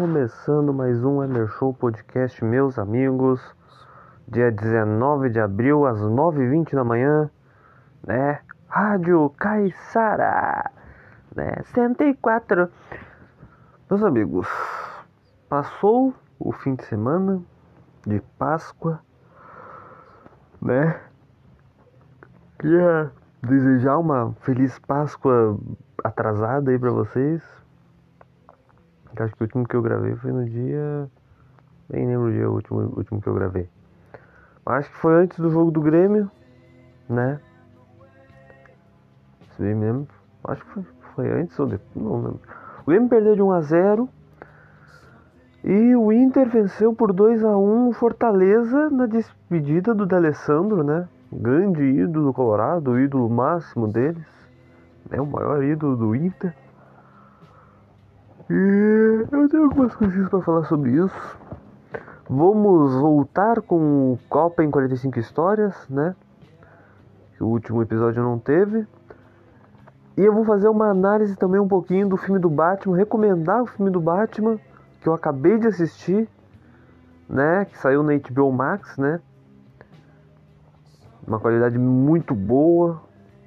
Começando mais um Emer Show Podcast, meus amigos. Dia 19 de abril, às 9h20 da manhã, né? Rádio Caissara, né? 104. Meus amigos, passou o fim de semana de Páscoa, né? Queria desejar uma feliz Páscoa atrasada aí pra vocês Acho que o último que eu gravei foi no dia. Nem lembro o dia o último, o último que eu gravei. Acho que foi antes do jogo do Grêmio, né? Se bem me lembro. Acho que foi, foi antes ou depois. Não lembro. O Grêmio perdeu de 1 a 0 e o Inter venceu por 2 a 1 o Fortaleza na despedida do D'Alessandro, né? Grande ídolo colorado, o ídolo máximo deles. É o maior ídolo do Inter. E eu tenho algumas coisinhas para falar sobre isso. Vamos voltar com o Copa em 45 histórias, né? Que o último episódio não teve. E eu vou fazer uma análise também um pouquinho do filme do Batman, recomendar o filme do Batman que eu acabei de assistir, né? Que saiu na HBO Max, né? Uma qualidade muito boa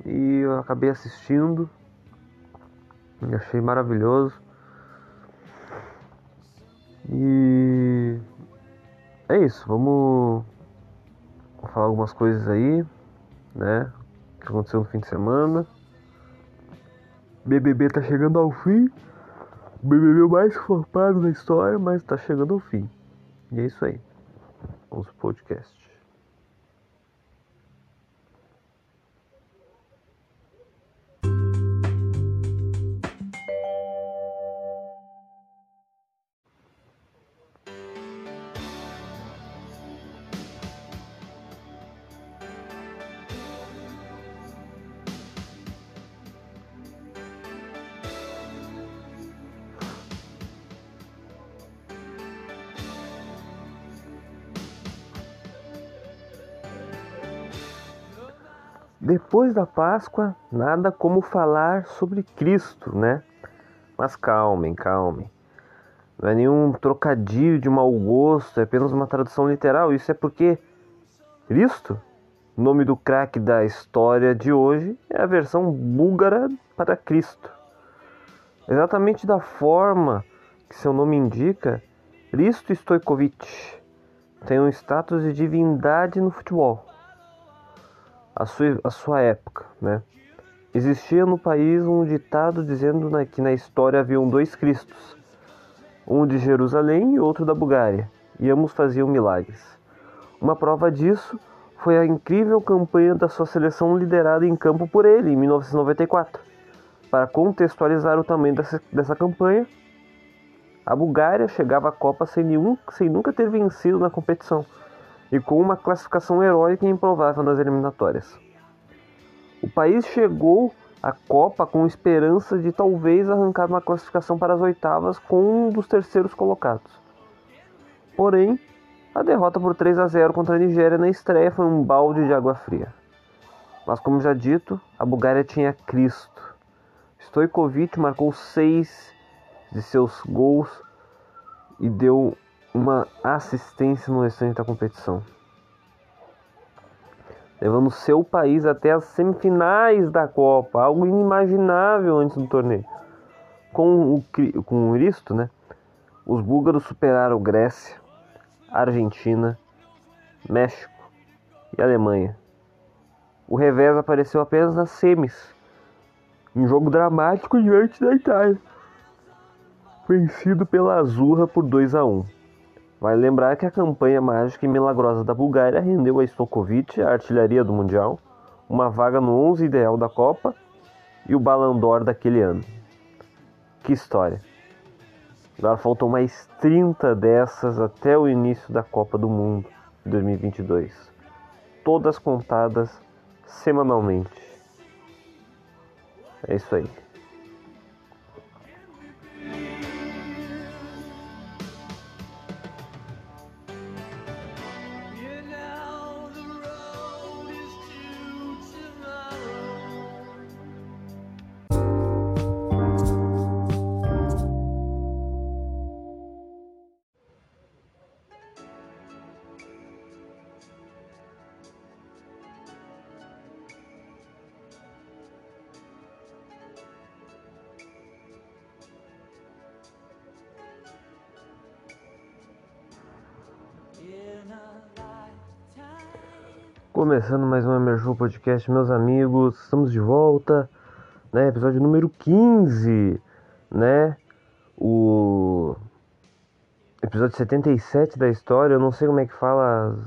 e eu acabei assistindo. E achei maravilhoso. E é isso, vamos falar algumas coisas aí, né? Que aconteceu no fim de semana. BBB tá chegando ao fim. O BBB mais flopado da história, mas tá chegando ao fim. E é isso aí. Vamos pro podcast. Depois da Páscoa, nada como falar sobre Cristo, né? Mas calmem, calmem. Não é nenhum trocadilho de mau gosto, é apenas uma tradução literal. Isso é porque Cristo, nome do craque da história de hoje, é a versão búlgara para Cristo. Exatamente da forma que seu nome indica, Cristo Stojkovic tem um status de divindade no futebol a sua, a sua época, né? Existia no país um ditado dizendo que na história haviam dois Cristos, um de Jerusalém e outro da Bulgária, e ambos faziam milagres. Uma prova disso foi a incrível campanha da sua seleção liderada em campo por ele em 1994. Para contextualizar o tamanho dessa, dessa campanha, a Bulgária chegava à Copa sem, nenhum, sem nunca ter vencido na competição e com uma classificação heróica e improvável nas eliminatórias. O país chegou à Copa com esperança de talvez arrancar uma classificação para as oitavas com um dos terceiros colocados. Porém, a derrota por 3 a 0 contra a Nigéria na estreia foi um balde de água fria. Mas como já dito, a Bulgária tinha Cristo. Stojkovic marcou seis de seus gols e deu uma assistência no restante da competição, levando seu país até as semifinais da Copa, algo inimaginável antes do torneio. Com o, com o Cristo, né, os búlgaros superaram Grécia, Argentina, México e Alemanha. O revés apareceu apenas nas semis, em jogo dramático diante da Itália vencido pela Azurra por 2 a 1. Vale lembrar que a campanha mágica e milagrosa da Bulgária rendeu a Stokovic, a artilharia do Mundial, uma vaga no 11 ideal da Copa e o Ballon d'Or daquele ano. Que história! Agora faltam mais 30 dessas até o início da Copa do Mundo de 2022. Todas contadas semanalmente. É isso aí. Começando mais um Emergou Podcast, meus amigos, estamos de volta, né? Episódio número 15, né? O episódio 77 da história, eu não sei como é que fala,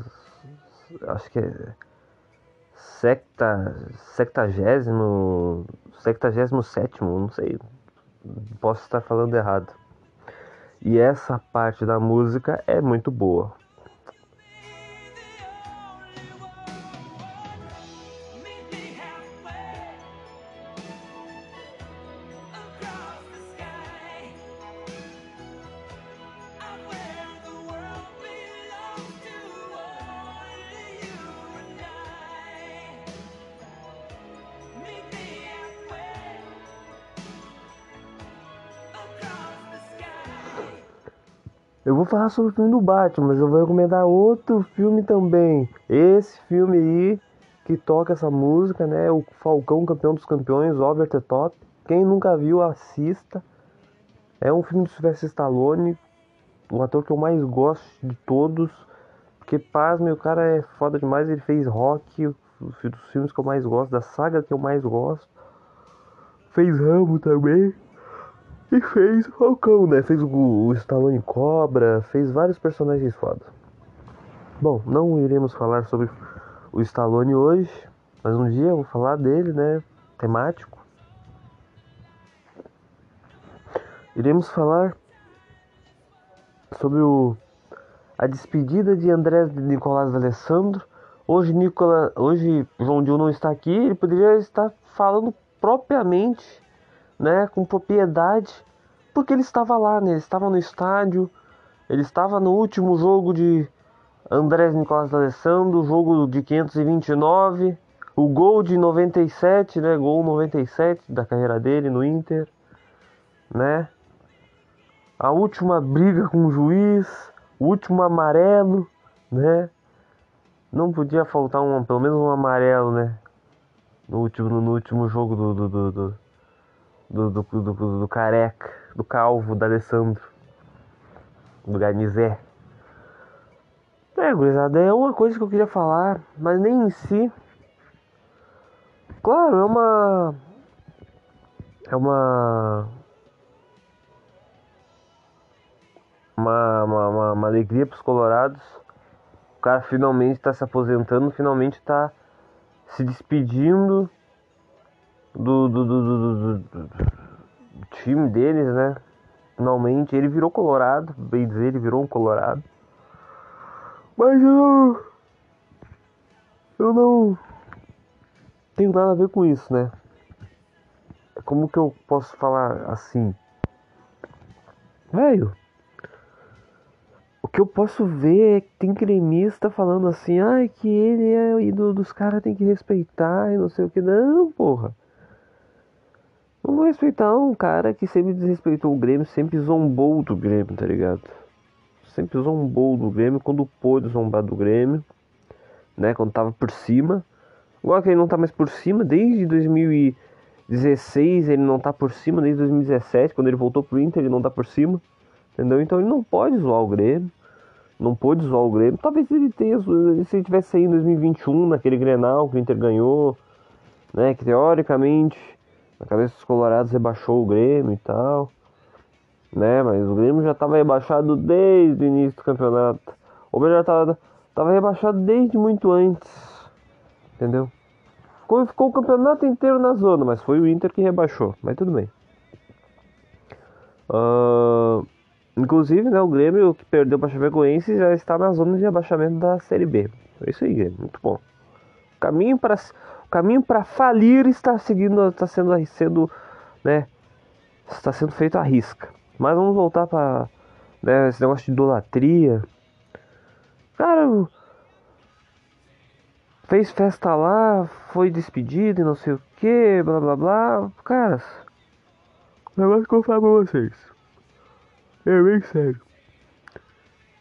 acho que é secta, sectagésimo, sectagésimo sétimo, não sei, posso estar falando errado. E essa parte da música é muito boa. Eu vou falar sobre o filme do Batman, mas eu vou recomendar outro filme também. Esse filme aí que toca essa música, né? O Falcão Campeão dos Campeões, Over the Top. Quem nunca viu, assista. É um filme do Sylvester Stallone, o ator que eu mais gosto de todos. Porque, pasme, o cara é foda demais. Ele fez Rock, os filmes que eu mais gosto, da saga que eu mais gosto. Fez Rambo também. E fez o Falcão, né? Fez o, o Stallone Cobra, fez vários personagens foda. Bom, não iremos falar sobre o Stallone hoje, mas um dia eu vou falar dele, né? Temático. Iremos falar sobre o, a despedida de André Nicolás Alessandro. Hoje, Nicola, hoje João Dil não está aqui, ele poderia estar falando propriamente né, com propriedade, porque ele estava lá, né, ele estava no estádio, ele estava no último jogo de Andrés Nicolás Alessandro, jogo de 529, o gol de 97, né, gol 97 da carreira dele no Inter, né? A última briga com o juiz, o último amarelo, né? Não podia faltar um, pelo menos um amarelo, né? No último, no último jogo do, do, do do, do, do, do, careca, do calvo, da Alessandro, do Ganizé. É, gurizada, é uma coisa que eu queria falar, mas nem em si. Claro, é uma. É uma. Uma, uma, uma, alegria para os colorados. cara finalmente tá se aposentando, finalmente tá se despedindo do, do, do, do, time deles, né? Finalmente ele virou colorado, bem dizer, ele virou um colorado. Mas eu eu não tenho nada a ver com isso, né? Como que eu posso falar assim? Velho, o que eu posso ver é que tem cremista falando assim, ai, que ele é o ídolo dos caras, tem que respeitar e não sei o que. Não, porra. Não respeitar um cara que sempre desrespeitou o Grêmio, sempre zombou do Grêmio, tá ligado? Sempre zombou do Grêmio quando pôde zombar do Grêmio, né? Quando tava por cima. Agora que ele não tá mais por cima, desde 2016 ele não tá por cima, desde 2017, quando ele voltou pro Inter ele não tá por cima. Entendeu? Então ele não pode zoar o Grêmio. Não pôde zoar o Grêmio. Talvez ele tenha, se ele tivesse saído em 2021, naquele Grenal que o Inter ganhou, né? Que teoricamente, na cabeça dos colorados, rebaixou o Grêmio e tal. Né? Mas o Grêmio já estava rebaixado desde o início do campeonato. Ou melhor, estava tava rebaixado desde muito antes. Entendeu? Ficou, ficou o campeonato inteiro na zona, mas foi o Inter que rebaixou. Mas tudo bem. Uh, Inclusive, né, o Grêmio que perdeu para Chapecoense já está na zona de abaixamento da Série B. É isso aí, Grêmio, muito bom. Caminho para o caminho para falir está seguindo, está sendo sendo, né, está sendo feito à risca. Mas vamos voltar para né, esse negócio de idolatria. Cara, fez festa lá, foi despedido e não sei o que, blá blá blá. Caras, o negócio que eu falar pra vocês. É bem sério.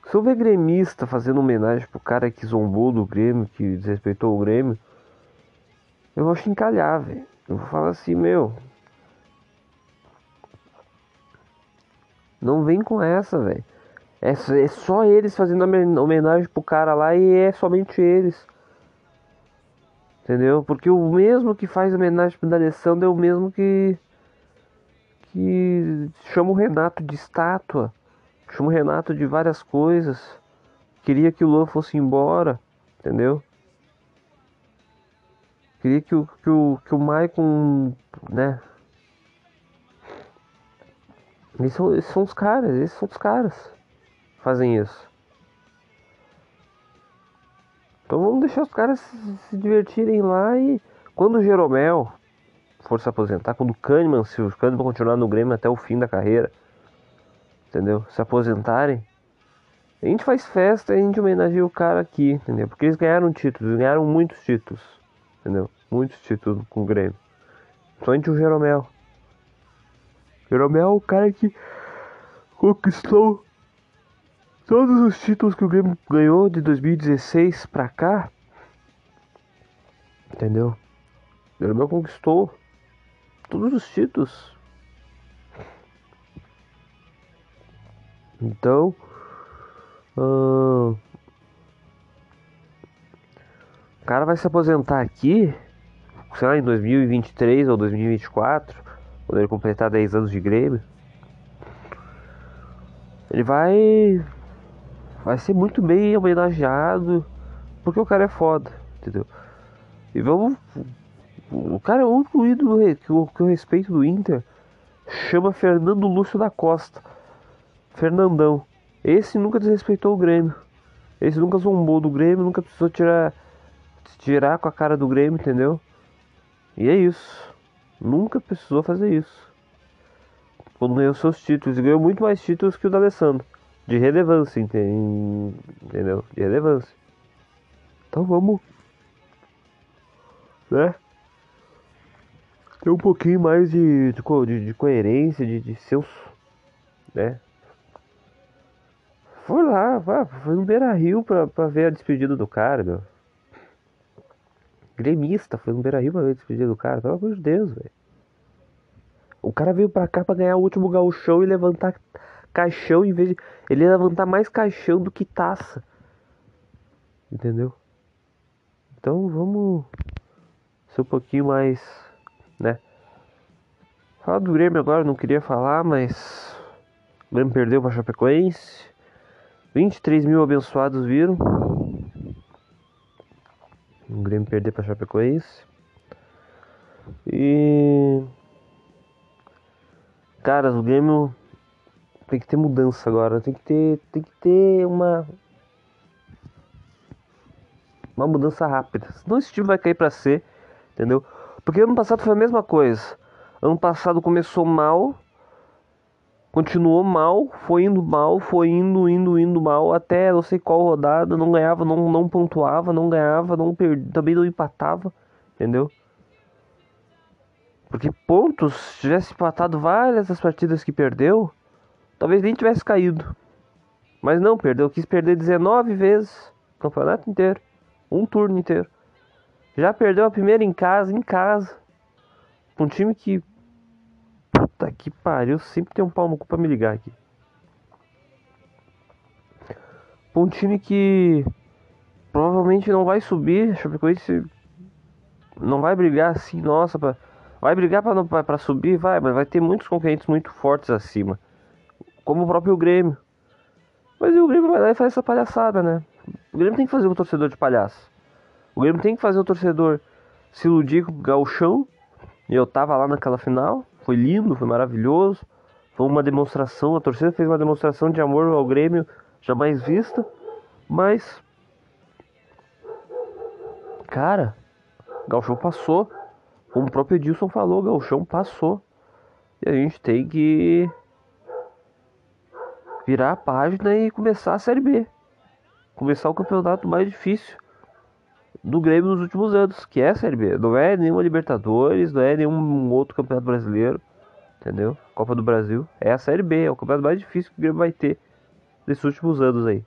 Se eu ver gremista fazendo homenagem pro cara que zombou do Grêmio, que desrespeitou o Grêmio, eu vou chincalhar, velho. Eu vou falar assim, meu. Não vem com essa, velho. É, é só eles fazendo homenagem pro cara lá e é somente eles. Entendeu? Porque o mesmo que faz homenagem pro D'Alessandro é o mesmo que que chama o Renato de estátua, chama o Renato de várias coisas. Queria que o Luan fosse embora, entendeu? Queria que o, que o, que o Maicon, né? Esses são, esses são os caras, esses são os caras fazem isso. Então vamos deixar os caras se, se divertirem lá e quando o Jeromel for se aposentar, quando o Kahneman, se o Kahneman continuar no Grêmio até o fim da carreira, entendeu? Se aposentarem, a gente faz festa e a gente homenageia o cara aqui, entendeu? Porque eles ganharam títulos, ganharam muitos títulos, entendeu? Muitos títulos com o Grêmio. Somente o Jeromel. Jeromel é o cara que conquistou todos os títulos que o Grêmio ganhou de 2016 pra cá. Entendeu? Jeromel conquistou todos os títulos. Então, uh, o cara vai se aposentar aqui, sei lá, em 2023 ou 2024, quando ele completar 10 anos de Grêmio. Ele vai vai ser muito bem homenageado porque o cara é foda, entendeu? E vamos o cara, o único ídolo que eu, que eu respeito do Inter chama Fernando Lúcio da Costa. Fernandão. Esse nunca desrespeitou o Grêmio. Esse nunca zombou do Grêmio, nunca precisou tirar tirar com a cara do Grêmio, entendeu? E é isso. Nunca precisou fazer isso. Quando ganhou seus títulos, ganhou muito mais títulos que o da Alessandro. De relevância, entendeu? De relevância. Então vamos. Né? ter um pouquinho mais de, de, de coerência, de, de seus. né? Foi lá, foi no Beira Rio pra, pra ver a despedida do cara, meu. Gremista, foi no Beira Rio pra ver a despedida do cara, pelo amor de Deus, velho. O cara veio pra cá pra ganhar o último gauchão e levantar caixão em vez de. Ele ia levantar mais caixão do que taça. Entendeu? Então vamos ser um pouquinho mais né? Falar do Grêmio agora, não queria falar, mas o Grêmio perdeu para Chapecoense. 23 mil abençoados viram. O Grêmio perder pra Chapecoense. E. Cara, o Grêmio tem que ter mudança agora. Tem que ter. Tem que ter uma. Uma mudança rápida. Senão esse time vai cair pra C. Entendeu? Porque ano passado foi a mesma coisa. Ano passado começou mal. Continuou mal, foi indo mal, foi indo, indo, indo mal, até não sei qual rodada, não ganhava, não, não pontuava, não ganhava, não perdia, também não empatava, entendeu? Porque pontos, se tivesse empatado várias das partidas que perdeu, talvez nem tivesse caído. Mas não, perdeu. Quis perder 19 vezes. O campeonato inteiro. Um turno inteiro. Já perdeu a primeira em casa, em casa. Um time que. Puta que pariu. Sempre tem um pau no cu pra me ligar aqui. Um time que. Provavelmente não vai subir. Chapecoense. Não vai brigar assim, nossa, pra Vai brigar para subir? Vai, mas vai ter muitos concorrentes muito fortes acima. Como o próprio Grêmio. Mas o Grêmio vai lá e faz essa palhaçada, né? O Grêmio tem que fazer o torcedor de palhaço. O Grêmio tem que fazer o torcedor se iludir com o gauchão. E eu tava lá naquela final. Foi lindo, foi maravilhoso. Foi uma demonstração, a torcida fez uma demonstração de amor ao Grêmio jamais vista. Mas. Cara, Gauchão passou. Como o próprio Edilson falou, Galchão passou. E a gente tem que virar a página e começar a Série B. Começar o campeonato mais difícil do Grêmio nos últimos anos, que é a Série B. Não é nenhuma Libertadores, não é nenhum outro campeonato brasileiro, entendeu? Copa do Brasil. É a Série B, é o campeonato mais difícil que o Grêmio vai ter nesses últimos anos aí.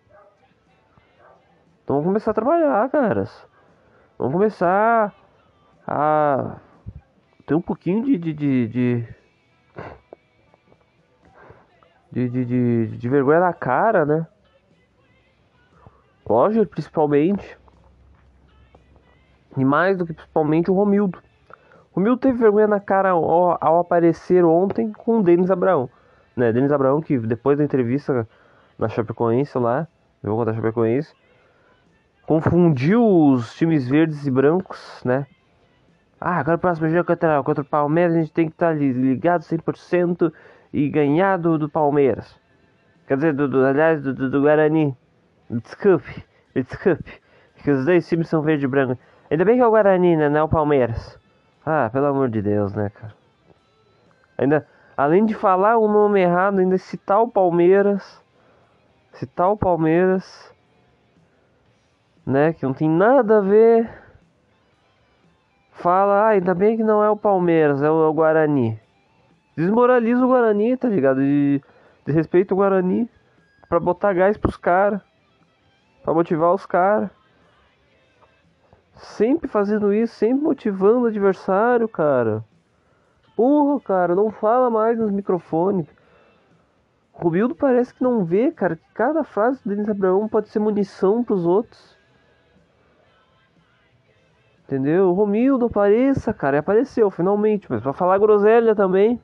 Então vamos começar a trabalhar, caras. Vamos começar a tem um pouquinho de de de, de, de, de, de vergonha na cara, né? Roger, principalmente. E mais do que principalmente o Romildo. Romildo teve vergonha na cara ao, ao aparecer ontem com o Denis Abraão. Né? Denis Abraão, que depois da entrevista na Chapecoense lá, jogo da Chapecoense, confundiu os times verdes e brancos, né? Ah, agora o próximo jogo contra, contra o Palmeiras a gente tem que estar ligado 100% e ganhar do, do Palmeiras. Quer dizer, do, do aliás, do, do, do, Guarani. Desculpe, desculpe. Que os dois times são verde e branco. Ainda bem que é o Guarani, né? Não é o Palmeiras. Ah, pelo amor de Deus, né, cara? Ainda, além de falar o nome errado, ainda citar o Palmeiras. Citar o Palmeiras. Né? Que não tem nada a ver fala, ah, ainda bem que não é o Palmeiras, é o, é o Guarani. Desmoraliza o Guarani, tá ligado? De, de respeito ao Guarani. Pra botar gás pros caras. Pra motivar os caras. Sempre fazendo isso, sempre motivando o adversário, cara. Porra, cara, não fala mais nos microfones. O Rubildo parece que não vê, cara, que cada frase do Denis Abraão pode ser munição pros outros. Entendeu? Romildo apareça, cara. E apareceu, finalmente. Mas pra falar groselha também.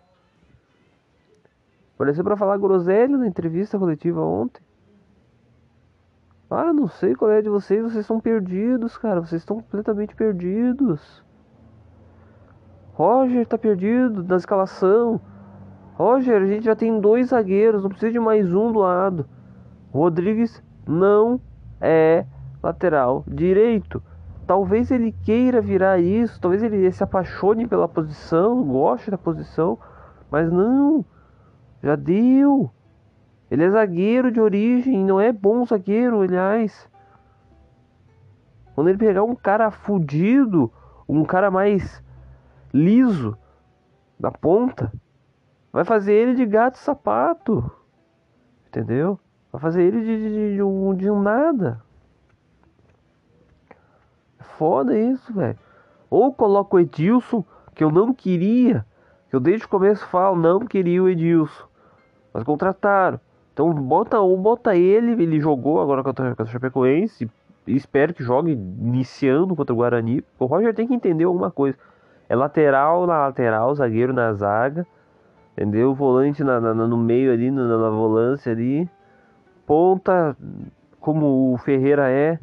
Apareceu pra falar groselha na entrevista coletiva ontem. Ah, não sei qual é de vocês. Vocês estão perdidos, cara. Vocês estão completamente perdidos. Roger tá perdido na escalação. Roger, a gente já tem dois zagueiros. Não precisa de mais um do lado. Rodrigues não é lateral direito. Talvez ele queira virar isso, talvez ele se apaixone pela posição, goste da posição, mas não, já deu. Ele é zagueiro de origem, não é bom zagueiro, aliás. Quando ele pegar um cara fudido, um cara mais liso da ponta, vai fazer ele de gato sapato. Entendeu? Vai fazer ele de, de, de, um, de um nada foda isso, velho. Ou coloca o Edilson, que eu não queria, que eu desde o começo falo, não queria o Edilson. Mas contrataram. Então bota ou bota ele, ele jogou agora contra, o Chapecoense. Espero que jogue iniciando contra o Guarani. O Roger tem que entender alguma coisa. É lateral na lateral, zagueiro na zaga. Entendeu? Volante na, na no meio ali, na, na volância ali. Ponta, como o Ferreira é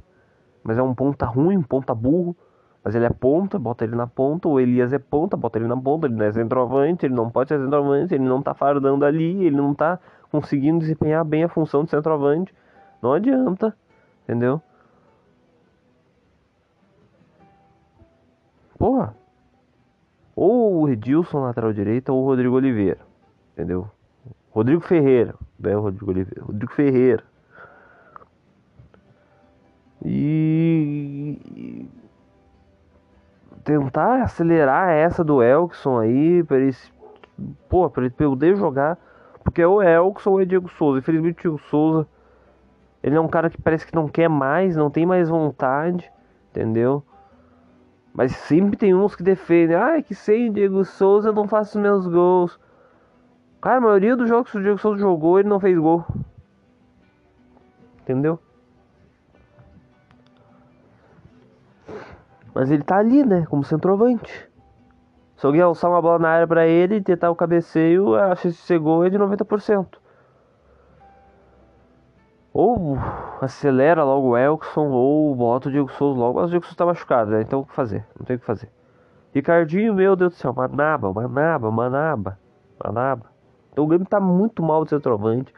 mas é um ponta ruim, um ponta burro. Mas ele é ponta, bota ele na ponta. O Elias é ponta, bota ele na ponta. Ele não é centroavante, ele não pode ser centroavante, ele não tá fardando ali, ele não tá conseguindo desempenhar bem a função de centroavante. Não adianta, entendeu? Porra. Ou o Edilson, lateral direita, ou o Rodrigo Oliveira. Entendeu? Rodrigo Ferreira. Né? Rodrigo Oliveira. Rodrigo Ferreira. E tentar acelerar essa do Elkson aí, para ele, pô, para ele poder jogar, porque é o Elkson ou é Diego Souza. Infelizmente o Diego Souza, ele é um cara que parece que não quer mais, não tem mais vontade, entendeu? Mas sempre tem uns que defendem, ah, que sem Diego Souza eu não faço meus gols. Cara, a maioria dos jogos que o Diego Souza jogou, ele não fez gol. Entendeu? Mas ele tá ali, né? Como centroavante. Se alguém alçar uma bola na área pra ele e tentar o cabeceio, a chance de ser gol é de 90%. Ou acelera logo o Elkson, ou bota o Diego Souza logo. Mas o Diego Souza tá machucado, né? Então o que fazer? Não tem o que fazer. Ricardinho, meu Deus do céu, Manaba, Manaba, Manaba, Manaba. Então o Grêmio tá muito mal de centroavante.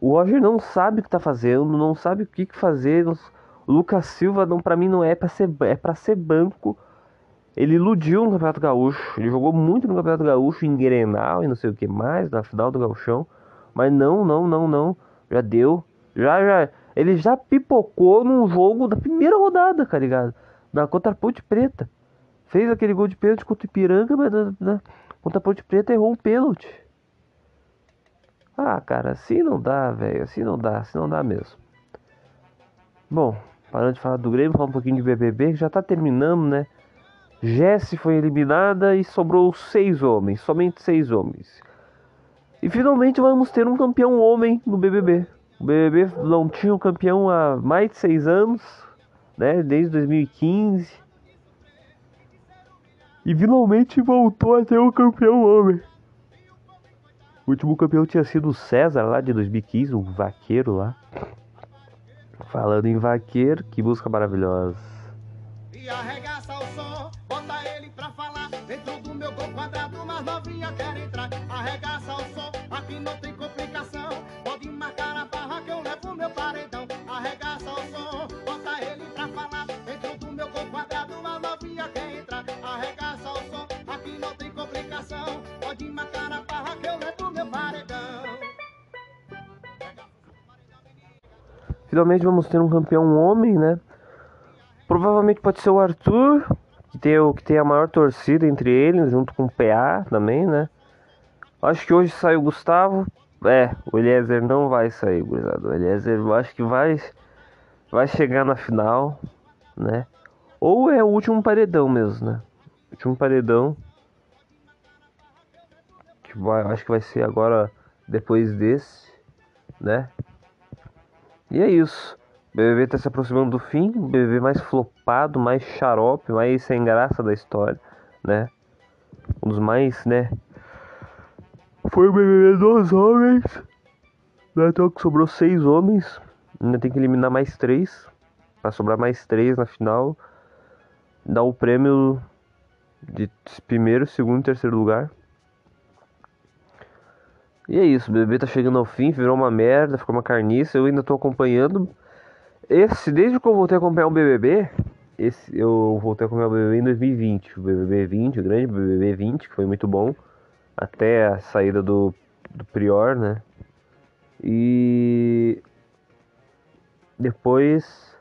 O Roger não sabe o que tá fazendo, não sabe o que, que fazer. O Lucas Silva não para mim não é para ser é para ser banco. Ele iludiu no Campeonato Gaúcho. Ele jogou muito no Campeonato Gaúcho em Grenal e não sei o que mais na final do Gauchão, mas não, não, não, não. Já deu. Já já ele já pipocou num jogo da primeira rodada, tá ligado? Na contra Ponte Preta. Fez aquele gol de pênalti contra o Ipiranga, mas na, na, contra a Ponte Preta errou um pênalti. Ah, cara, assim não dá, velho. Assim não dá, assim não dá mesmo. Bom, Parando de falar do Grêmio, falar um pouquinho de BBB, que já tá terminando, né? Jesse foi eliminada e sobrou seis homens, somente seis homens. E finalmente vamos ter um campeão homem no BBB. O BBB não tinha um campeão há mais de seis anos, né? Desde 2015. E finalmente voltou a ter um campeão homem. O último campeão tinha sido o César lá de 2015, o vaqueiro lá. Falando em vaqueiro, que música maravilhosa. E aqui não tem complicação. Pode marcar a barra que eu levo meu paredão. Arregaça o som, bota ele pra falar. Dentro do meu gol quadrado, mas novinha quer entrar. Arregaça o som, aqui não tem complicação. Pode marcar a barra que eu levo meu paredão. Finalmente vamos ter um campeão homem, né? Provavelmente pode ser o Arthur, que tem, o, que tem a maior torcida entre eles, junto com o PA também, né? Acho que hoje sai o Gustavo. É, o Eliezer não vai sair, gurizada. O Eliezer eu acho que vai, vai chegar na final, né? Ou é o último paredão mesmo, né? Último paredão. Que vai, acho que vai ser agora depois desse, né? E é isso. O BBB tá se aproximando do fim, o BBB mais flopado, mais xarope, mais sem graça da história, né? Um dos mais, né? Foi o BBB dos homens. Né? Então sobrou seis homens. Ainda tem que eliminar mais três. Pra sobrar mais três na final. Dar o prêmio de primeiro, segundo e terceiro lugar. E é isso, o bebê tá chegando ao fim, virou uma merda, ficou uma carniça, eu ainda tô acompanhando. Esse, desde que eu voltei a acompanhar o BBB, esse, eu voltei a acompanhar o BBB em 2020, o BBB 20, o grande BBB 20, que foi muito bom, até a saída do, do Prior, né? E depois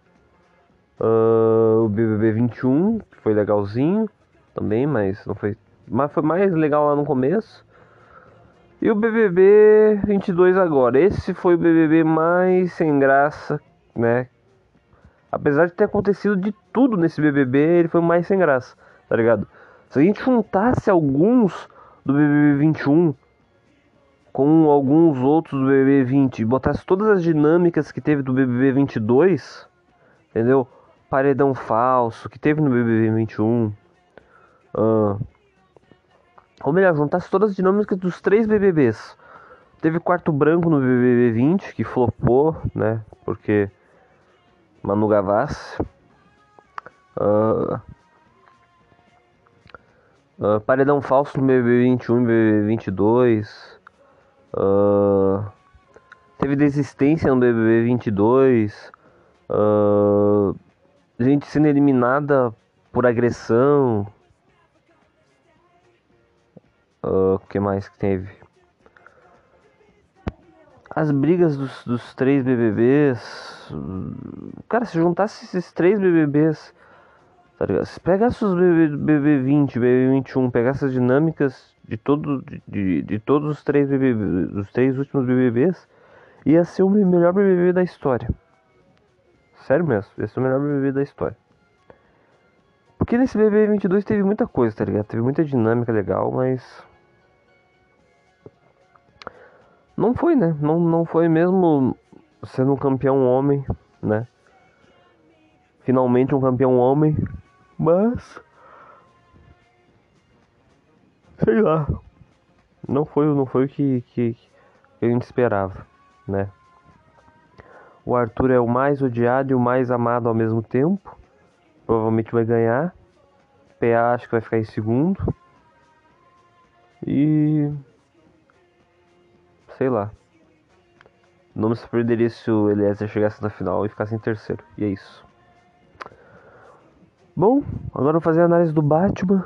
uh, o BBB 21, que foi legalzinho também, mas não foi, mas foi mais legal lá no começo. E o BBB 22 agora. Esse foi o BBB mais sem graça, né? Apesar de ter acontecido de tudo nesse BBB, ele foi mais sem graça, tá ligado? Se a gente juntasse alguns do BBB 21 com alguns outros do BBB 20 e botasse todas as dinâmicas que teve do BBB 22, entendeu? Paredão falso que teve no BBB 21, uh, ou melhor, juntasse todas as dinâmicas dos três BBBs. Teve quarto branco no BBB 20, que flopou, né? Porque Manu Gavassi. Uh, Uh, paredão falso no BBB 21 e BBB 22. Uh, teve desistência no BBB 22. Uh, gente sendo eliminada por agressão. O uh, que mais que teve? As brigas dos, dos três BBBs. Cara, se juntasse esses três BBBs Tá ligado? Se pegasse os BB, 20 BB 21, pegasse as dinâmicas de, todo, de, de todos os três BBBs, os três últimos BBBs, ia ser o melhor BBB da história. Sério mesmo, ia ser o melhor BBB da história. Porque nesse BBB 22 teve muita coisa, tá ligado? Teve muita dinâmica legal, mas. Não foi, né? Não, não foi mesmo sendo um campeão homem, né? Finalmente um campeão homem mas. Sei lá. Não foi, não foi o que, que, que a gente esperava, né? O Arthur é o mais odiado e o mais amado ao mesmo tempo. Provavelmente vai ganhar. PA acho que vai ficar em segundo. E. Sei lá. Não me surpreenderia se o Eliezer chegasse na final e ficasse em terceiro. E é isso. Bom, agora vou fazer a análise do Batman.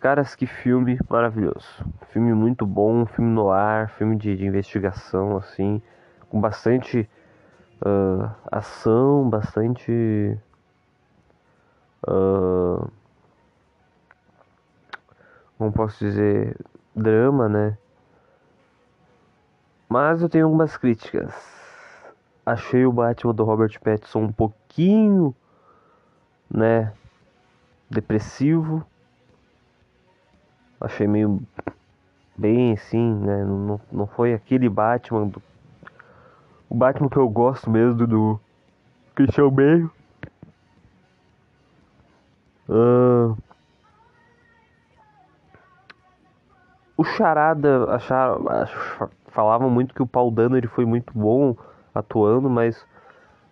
Caras, que filme maravilhoso. Filme muito bom, filme no ar, filme de, de investigação, assim, com bastante uh, ação, bastante. Uh, como posso dizer? Drama, né? Mas eu tenho algumas críticas. Achei o Batman do Robert Pattinson um pouquinho né? Depressivo. Achei meio bem assim, né? Não, não foi aquele Batman do. O Batman que eu gosto mesmo do Christian Bale. Uh, o Charada achava, falavam muito que o Paul Dano ele foi muito bom atuando, mas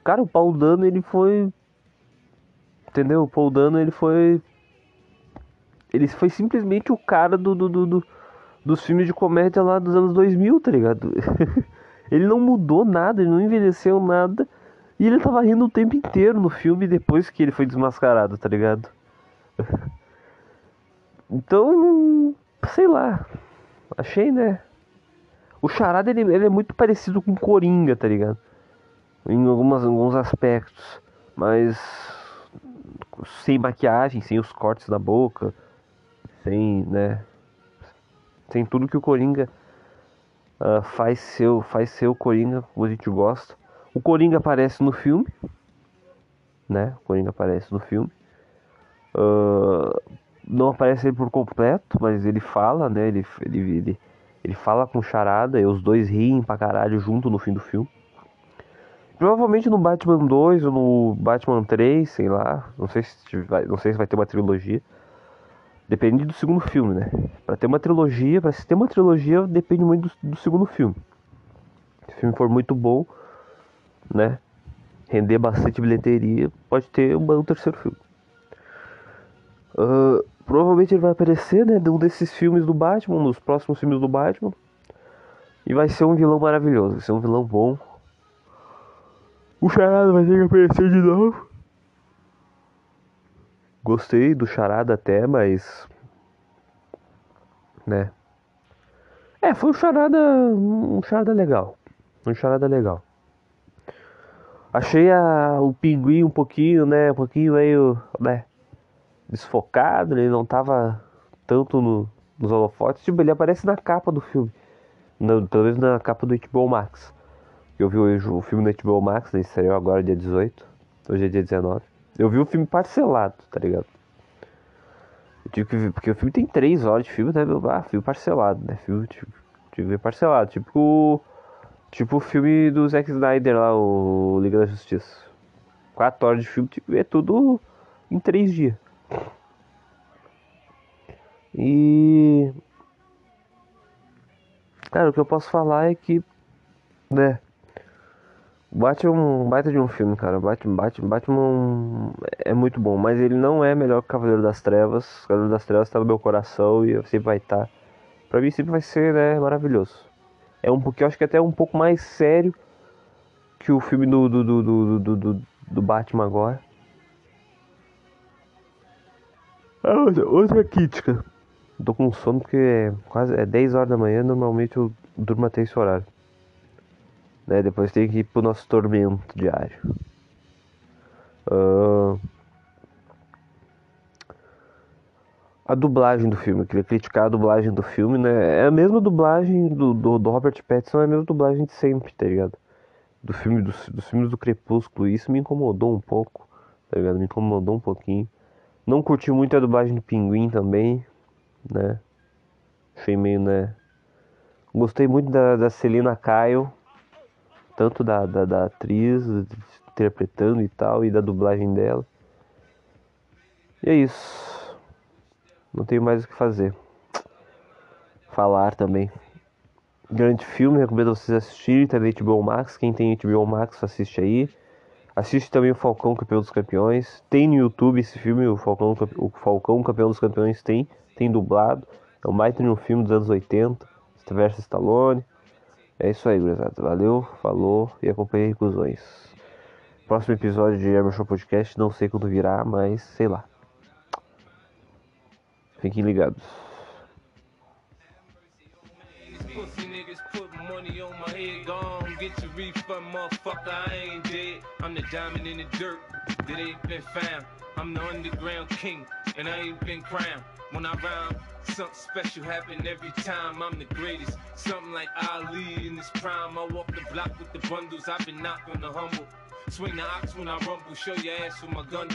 cara, o Paul Dano ele foi Entendeu? O Paul Dano, ele foi. Ele foi simplesmente o cara do, do, do, do dos filmes de comédia lá dos anos 2000, tá ligado? ele não mudou nada, ele não envelheceu nada. E ele tava rindo o tempo inteiro no filme depois que ele foi desmascarado, tá ligado? então, sei lá. Achei, né? O Charada ele, ele é muito parecido com Coringa, tá ligado? Em algumas, alguns aspectos. Mas sem maquiagem, sem os cortes na boca, sem, né, sem tudo que o Coringa uh, faz seu, faz seu Coringa, como a gente gosta. O Coringa aparece no filme, né? O Coringa aparece no filme. Uh, não aparece ele por completo, mas ele fala, né? Ele, ele, ele, ele fala com charada e os dois riem pra caralho junto no fim do filme. Provavelmente no Batman 2 ou no Batman 3, sei lá. Não sei se vai, não sei se vai ter uma trilogia. Depende do segundo filme, né? Pra ter uma trilogia, pra se ter uma trilogia, depende muito do, do segundo filme. Se o filme for muito bom, né? Render bastante bilheteria, pode ter um, um terceiro filme. Uh, provavelmente ele vai aparecer, né? De um desses filmes do Batman, nos próximos filmes do Batman. E vai ser um vilão maravilhoso, vai ser um vilão bom, o Charada vai ter que aparecer de novo. Gostei do Charada até, mas. Né? É, foi um Charada. Um Charada legal. Um Charada legal. Achei a, o pinguim um pouquinho, né? Um pouquinho meio. né? Desfocado, ele não tava tanto no, nos holofotes. Tipo, ele aparece na capa do filme. Menos na capa do HBO Max. Eu vi hoje o filme no Max, né? Estreou agora dia 18. Hoje é dia 19. Eu vi o filme parcelado, tá ligado? Eu tive que ver, porque o filme tem 3 horas de filme, né? Ah, filme parcelado, né? Filme, tive, tive que ver parcelado. Tipo, tipo o filme do Zack Snyder lá, o Liga da Justiça. 4 horas de filme, tive que ver tudo em 3 dias. E. Cara, o que eu posso falar é que, né? Batman, um baita de um filme, cara. Batman, Batman, Batman é muito bom, mas ele não é melhor que Cavaleiro das Trevas. Cavaleiro das Trevas tá no meu coração e sempre vai estar. Tá. Pra mim sempre vai ser, né, maravilhoso. É um pouquinho, acho que até um pouco mais sério que o filme do, do, do, do, do, do, do Batman agora. Ah, outra, outra crítica. Tô com sono porque é quase é 10 horas da manhã, normalmente eu durmo até esse horário. Né? Depois tem que ir pro nosso tormento diário. Uh... A dublagem do filme, eu queria criticar a dublagem do filme, né? É a mesma dublagem do, do, do Robert Pattinson, é a mesma dublagem de sempre, tá ligado? Do filme, dos, dos filmes do Crepúsculo, e isso me incomodou um pouco, tá ligado? Me incomodou um pouquinho. Não curti muito a dublagem do Pinguim também, né? Achei meio, né? Gostei muito da, da Celina Kyle, tanto da, da, da atriz interpretando e tal, e da dublagem dela. E é isso. Não tenho mais o que fazer. Falar também. Grande filme, recomendo vocês assistirem, tá na Max. Quem tem HBO Max, assiste aí. Assiste também o Falcão Campeão dos Campeões. Tem no YouTube esse filme, o Falcão, o Falcão Campeão dos Campeões tem, tem dublado. É um baita de um filme dos anos 80, Sylvester Stallone. É isso aí, gurizada. Valeu, falou e acompanhei reclusões. Próximo episódio de Emerson Podcast, não sei quando virá, mas sei lá. Fiquem ligados. I'm the underground king, and I ain't been crowned. When I rhyme, something special happen every time. I'm the greatest, something like Ali in this prime. I walk the block with the bundles. I've been knocked on the humble. Swing the ox when I rumble, show your ass with my gun.